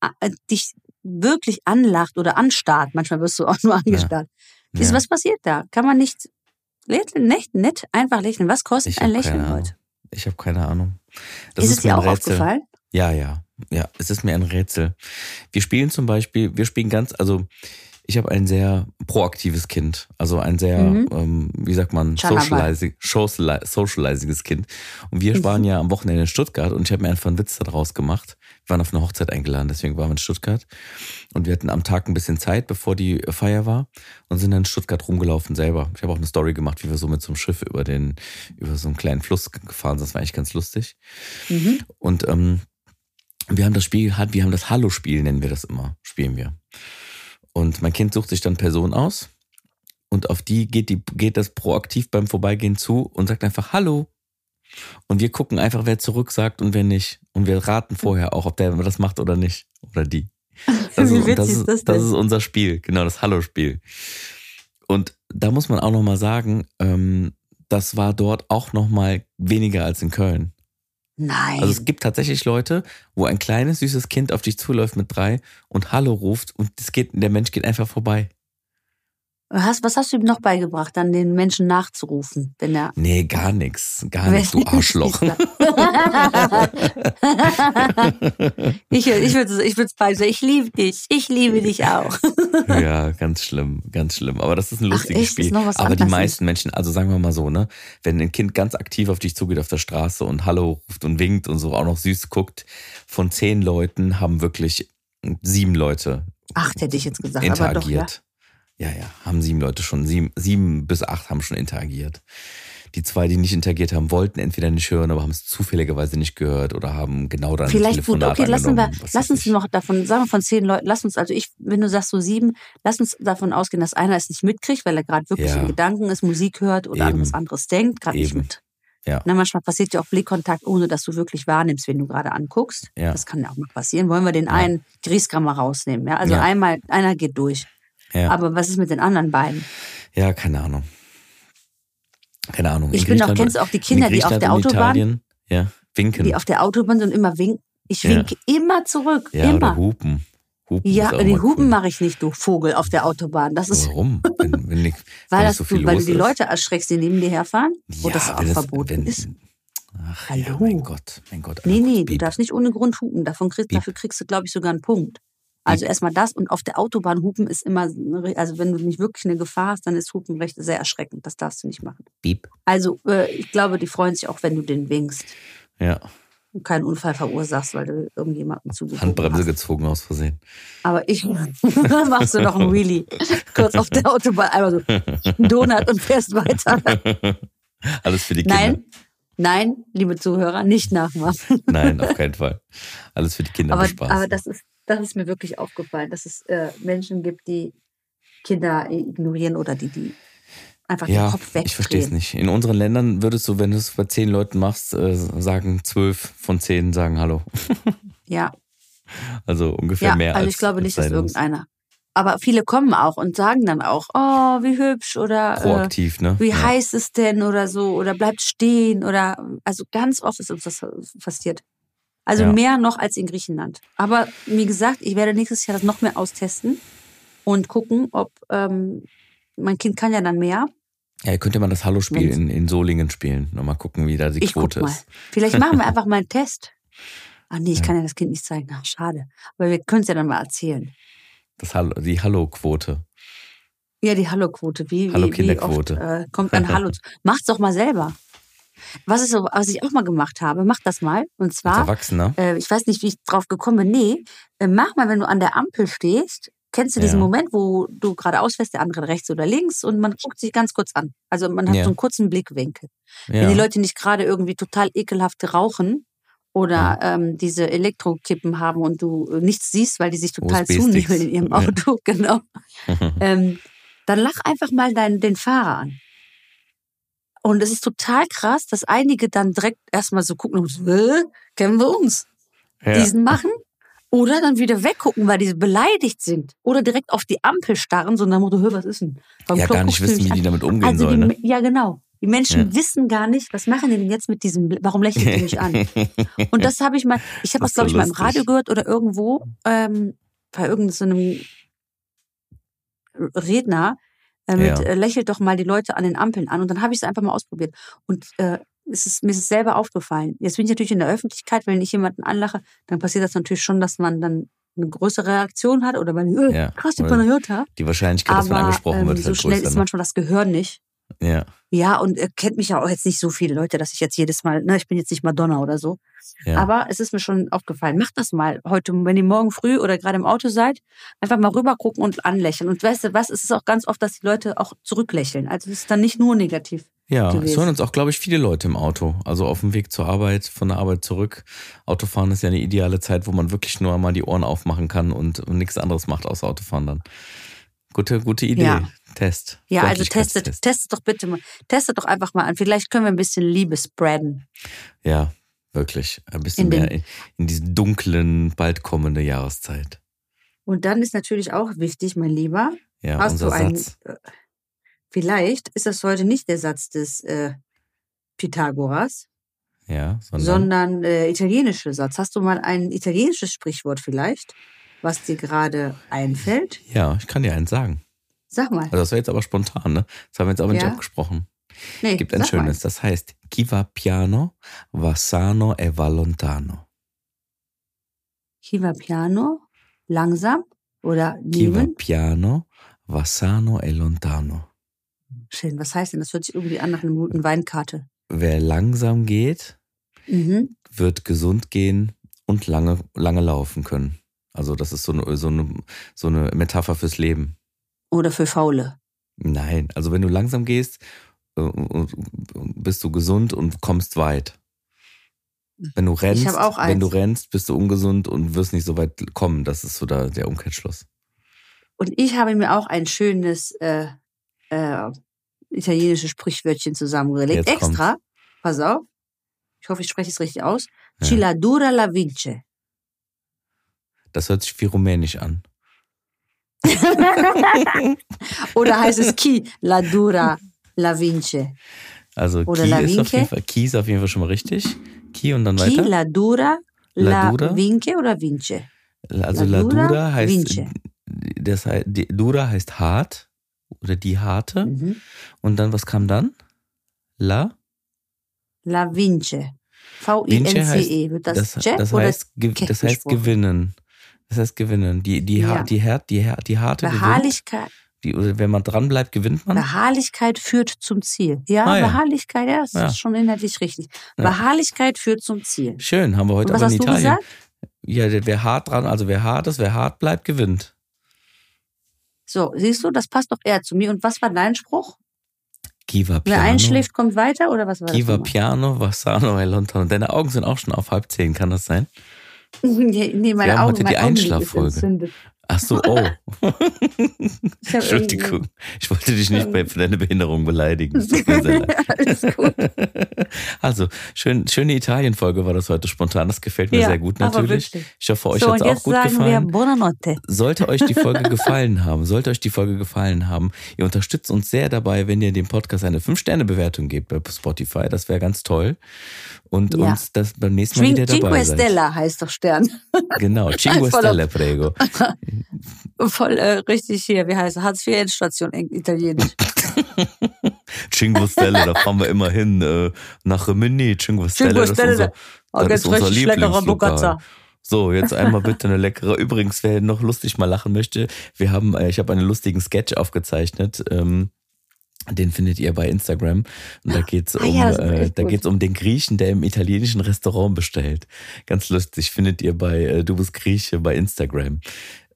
äh, dich wirklich anlacht oder anstarrt, manchmal wirst du auch nur angestarrt, ist, ja. was passiert da? Kann man nicht lächeln, nicht, nett, einfach lächeln? Was kostet Ich ein Lächeln heute? Ich habe keine Ahnung. Das ist ist, es mir dir auch Rätsel. aufgefallen? Ja, ja, ja. Es ist mir ein Rätsel. Wir spielen zum Beispiel, wir spielen ganz, also ich habe ein sehr proaktives Kind, also ein sehr, Mhm. ähm, wie sagt man, socializing, sociali- socializiges Kind. Und wir waren ja am Wochenende in Stuttgart und ich habe mir einfach einen Witz daraus gemacht. Wir waren auf eine Hochzeit eingeladen, deswegen waren wir in Stuttgart. Und wir hatten am Tag ein bisschen Zeit, bevor die Feier war und sind dann in Stuttgart rumgelaufen selber. Ich habe auch eine Story gemacht, wie wir so mit so einem Schiff über den, über so einen kleinen Fluss gefahren sind. Das war eigentlich ganz lustig. Mhm. Und ähm, wir haben das Spiel gehabt, wir haben das Hallo-Spiel, nennen wir das immer, spielen wir. Und mein Kind sucht sich dann Personen aus und auf die geht, die geht das proaktiv beim Vorbeigehen zu und sagt einfach Hallo. Und wir gucken einfach, wer zurück sagt und wer nicht. Und wir raten vorher auch, ob der das macht oder nicht. Oder die. Das Wie ist, witzig das ist das das ist unser Spiel, genau, das Hallo-Spiel. Und da muss man auch nochmal sagen, ähm, das war dort auch nochmal weniger als in Köln. Nein. Also es gibt tatsächlich Leute, wo ein kleines, süßes Kind auf dich zuläuft mit drei und Hallo ruft und es geht, der Mensch geht einfach vorbei. Hast, was hast du ihm noch beigebracht, dann den Menschen nachzurufen, wenn er Nee, gar nichts. Gar nichts, du Arschloch. ich ich würde ich es ich liebe dich, ich liebe dich auch. ja, ganz schlimm, ganz schlimm. Aber das ist ein Ach, lustiges echt? Ist Spiel. Aber die meisten Menschen, also sagen wir mal so, ne, wenn ein Kind ganz aktiv auf dich zugeht auf der Straße und Hallo ruft und winkt und so auch noch süß guckt, von zehn Leuten haben wirklich sieben Leute Acht hätte ich jetzt gesagt, aber doch, ja. Ja, ja, haben sieben Leute schon, sieben, sieben bis acht haben schon interagiert. Die zwei, die nicht interagiert haben, wollten entweder nicht hören, aber haben es zufälligerweise nicht gehört oder haben genau dann Vielleicht gut, Telefonat okay, lassen wir, lass uns noch davon, sagen wir von zehn Leuten, lass uns, also ich, wenn du sagst so sieben, lass uns davon ausgehen, dass einer es nicht mitkriegt, weil er gerade wirklich Ja. in Gedanken ist, Musik hört oder an Eben. was anderes denkt, gerade nicht mit. Ja. Na, manchmal passiert ja auch Blickkontakt, ohne dass du wirklich wahrnimmst, wenn du gerade anguckst. Ja. Das kann ja auch mal passieren. Wollen wir den einen Grießkram mal rausnehmen? Ja? Also Ja. einmal, einer geht durch. Ja. Aber was ist mit den anderen beiden? ja, keine Ahnung. Keine Ahnung. Ich In bin Griechenland- kennst du auch die in Kinder, die auf der Autobahn, Italien, ja, winken. die auf der Autobahn sind und immer winken? Ich Ja. winke immer zurück. ja, oder immer. hupen. Hupen Ja, auch die Hupen cool. mache ich nicht, du Vogel, auf der Autobahn. Das ist, Warum? Wenn, wenn wenn weil, das, so viel du, weil du die. Leute erschreckst, die neben dir herfahren, wo ja, das auch verboten wenn, ist. Ach ja, Hallo. mein Gott, mein Gott. Nee, nee, kurz du darfst nicht ohne Grund hupen. Davon kriegst, dafür kriegst du, glaube ich, sogar einen Punkt. Also erstmal das und auf der Autobahn hupen ist immer, also wenn du nicht wirklich eine Gefahr hast, dann ist Hupen recht sehr erschreckend. Das darfst du nicht machen. Piep. Also äh, ich glaube, die freuen sich auch, wenn du den winkst Ja, und keinen Unfall verursachst, weil du irgendjemanden zugezogen Handbremse hast. gezogen aus Versehen. Aber ich machst du noch einen Wheelie. Kurz auf der Autobahn, einmal so einen Donut und fährst weiter. Alles für die Kinder. Nein, nein, liebe Zuhörer, nicht nachmachen. Nein, auf keinen Fall. Alles für die Kinder Aber, bespaßen. aber das, ist, das ist mir wirklich aufgefallen, dass es äh, Menschen gibt, die Kinder ignorieren oder die, die einfach den ja, Kopf wegdrehen. ich verstehe es nicht. In unseren Ländern würdest du, wenn du es bei zehn Leuten machst, äh, sagen zwölf von zehn sagen Hallo. Ja, Also ungefähr ja mehr also als ich glaube nicht, dass irgendeiner. Aber viele kommen auch und sagen dann auch, oh, wie hübsch oder äh, Proaktiv, ne? wie ja. heiß es denn oder so oder bleibt stehen oder also ganz oft ist uns das passiert. Also Ja. mehr noch als in Griechenland. Aber wie gesagt, ich werde nächstes Jahr das noch mehr austesten und gucken, ob ähm, mein Kind kann ja dann mehr. Ja, könnte man das Hallo-Spiel in, in Solingen spielen. Nochmal gucken, wie da die Ich guck Quote mal. ist. Vielleicht machen wir einfach mal einen Test. Ach nee, ich kann ja das Kind nicht zeigen. Ach, schade. Aber wir können es ja dann mal erzählen. Das Hallo, die Hallo-Quote. Ja, die Hallo-Quote. Wie, Hallo wie, wie oft äh, kommt ein Hallo? Macht's doch mal selber. Was, ist so, was ich auch mal gemacht habe, mach das mal. Und Als zwar, Erwachsener. äh, ich weiß nicht, wie ich drauf gekommen bin. Nee, äh, mach mal, wenn du an der Ampel stehst, kennst du diesen Ja. Moment, wo du geradeaus fährst, der andere rechts oder links und man guckt sich ganz kurz an. Also man hat Ja. so einen kurzen Blickwinkel. Wenn Ja. die Leute nicht gerade irgendwie total ekelhaft rauchen oder ähm, diese Elektrokippen haben und du äh, nichts siehst, weil die sich total zunebeln in ihrem. Auto, genau. ähm, dann lach einfach mal deinen, den Fahrer an. Und es ist total krass, dass einige dann direkt erstmal so gucken und so, äh, kennen wir uns, ja. diesen machen. Oder dann wieder weggucken, weil die beleidigt sind. Oder direkt auf die Ampel starren, so nach dem Motto, hör, was ist denn? Warum ja, gar nicht wissen, wie die damit umgehen Also die, sollen. Ne? Ja, genau. Die Menschen Ja. wissen gar nicht, was machen die denn jetzt mit diesem, warum lächeln die mich an? Und das habe ich mal, ich habe Das das, glaube so ich, mal im. Radio gehört oder irgendwo, ähm, bei irgendeinem Redner, äh, mit, Ja. äh, lächelt doch mal die Leute an den Ampeln an. Und dann habe ich es einfach mal ausprobiert. Und äh, es ist, mir ist es selber aufgefallen. Jetzt bin ich natürlich in der Öffentlichkeit, wenn ich jemanden anlache, dann passiert das natürlich schon, dass man dann eine größere Reaktion hat oder man, äh, Ja, krass, die Panayota. Die Wahrscheinlichkeit, dass man Aber angesprochen ähm, wird, so ist halt schnell größer. ist Ne? manchmal das Gehör nicht. Ja, Ja, und er kennt mich ja auch jetzt nicht so viele Leute, dass ich jetzt jedes Mal, ne, ich bin jetzt nicht Madonna oder so. ja. Aber es ist mir schon aufgefallen. Macht das mal heute, wenn ihr morgen früh oder gerade im Auto seid, einfach mal rüber gucken und anlächeln. Und weißt du was, es ist auch ganz oft, dass die Leute auch zurücklächeln. Also es ist dann nicht nur negativ. Ja, es gewesen. hören uns auch, glaube ich, viele Leute im Auto. Also auf dem Weg zur Arbeit, von der Arbeit zurück. Autofahren ist ja eine ideale Zeit, wo man wirklich nur mal die Ohren aufmachen kann und, und nichts anderes macht außer Autofahren dann. Gute, gute Idee. Ja. Test. Ja, also testet, testet doch bitte mal, testet doch einfach mal an. Vielleicht können wir ein bisschen Liebe spreaden. Ja, wirklich. Ein bisschen In mehr in, in diese dunklen, bald kommende Jahreszeit. Und dann ist natürlich auch wichtig, mein Lieber, Ja, hast unser du einen, Satz. äh, vielleicht ist das heute nicht der Satz des äh, Pythagoras, Ja, sondern, sondern äh, italienische Satz. Hast du mal ein italienisches Sprichwort vielleicht, was dir gerade einfällt? ja, ich kann dir eins sagen. Sag mal. Also das war jetzt aber spontan, ne? Das haben wir jetzt aber nicht Ja. abgesprochen. Nee, Es gibt ein schönes, das heißt, chi va piano, va sano e va lontano. Mal. Chiva piano, langsam oder Chi va nehmen. piano, va sano e lontano. Schön, was heißt denn? Das hört sich irgendwie an nach einer guten Weinkarte. Wer langsam geht, Mhm. wird gesund gehen und lange, lange laufen können. Also das ist so eine, so eine, so eine Metapher fürs Leben. Oder für Faule. Nein, also wenn du langsam gehst, äh, bist du gesund und kommst weit. Wenn du rennst, wenn du rennst, bist du ungesund und wirst nicht so weit kommen. Das ist so da der Umkehrschluss. Und ich habe mir auch ein schönes äh, äh, italienisches Sprichwörtchen zusammengelegt. Jetzt kommt's. Extra. Pass auf. Ich hoffe, ich spreche es richtig aus. Ja. Chi la dura la vince. Das hört sich wie rumänisch an. Oder heißt es Chi la dura la vince? Also Oder Ki La ist auf jeden Fall, Ki ist auf jeden Fall schon mal richtig. Ki und dann Chi weiter. la dura La dura? vince oder vince? Also La dura Dura heißt, vince. das heißt, Dura heißt hart oder die harte. Mhm. Und dann, was kam dann? La? La vince. Vince heißt, V-I-N-C-E. Das, das, das, heißt, das heißt gewinnen. Das heißt gewinnen. Die, die, Ja. die, Her die, Her die harte gewinnt. Beharrlichkeit, Die, oder wenn man dran bleibt, gewinnt man. Beharrlichkeit führt zum Ziel. Ja, Ah, ja. Beharrlichkeit, ja, das Ja. ist schon inhaltlich richtig. Beharrlichkeit führt zum Ziel. Schön, haben wir heute Und was aber in hast du Italien. gesagt? Ja, wer hart dran, also wer hart ist, wer hart bleibt, gewinnt. So, siehst du, das passt doch eher zu mir. Und was war dein Spruch? Wer Piano. einschläft, kommt weiter oder was war Kiva das? nochmal? Piano, Vassano e Lontano. Deine Augen sind auch schon auf halb zehn, kann das sein? nee, nee, meine Wir haben Augen, heute die Einschlaffolge. Ach so, oh. Ich Entschuldigung. Ich wollte dich nicht bei, für deine Behinderung beleidigen. Alles gut. Also, schön, schöne Italien-Folge war das heute spontan. Das gefällt mir Ja, sehr gut natürlich. Ich hoffe, euch so, hat es auch gut sagen gefallen. wir Buonanotte. Sollte euch die Folge gefallen haben, sollte euch die Folge gefallen haben, ihr unterstützt uns sehr dabei, wenn ihr dem Podcast eine 5-Sterne-Bewertung gebt bei Spotify. Das wäre ganz toll. Und Ja. uns das beim nächsten Mal Cin- wieder dabei Cinque. Stella heißt doch Stern. Genau, Cinque Stelle, prego. Voll äh, richtig hier, wie heißt es? Hartz-IV-Endstation, eng- italienisch. Cinque Stelle, da fahren wir immer hin. Äh, nach Rimini, Cinque Stelle. Das ist unser, Oh, das ist unser richtig leckerer Lieblingslokal. So, jetzt einmal bitte eine leckere. Übrigens, wer noch lustig mal lachen möchte, wir haben, äh, ich habe einen lustigen Sketch aufgezeichnet. Ähm, den findet ihr bei Instagram. Und da geht's Ah um, ja, das ist äh, da gut. geht's um den Griechen, der im italienischen Restaurant bestellt. Ganz lustig, findet ihr bei äh, Du bist Grieche bei Instagram.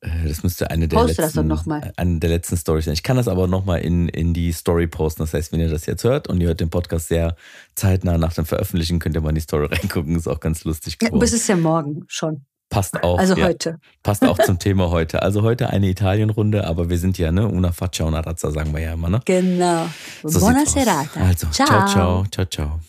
Äh, Das müsste eine der Poste letzten, äh, eine der letzten Stories sein. Ich kann das aber nochmal in, in die Story posten. Das heißt, wenn ihr das jetzt hört und ihr hört den Podcast sehr zeitnah nach dem Veröffentlichen, könnt ihr mal in die Story reingucken. Ist auch ganz lustig Ja, geworden. bis ist ja morgen schon. Passt auch. Also ja. heute. Passt auch zum Thema heute. Also heute eine Italienrunde, aber wir sind ja, ne, una faccia, una razza, sagen wir ja immer, ne? Genau. So Buona serata. Also, ciao, ciao, ciao, ciao.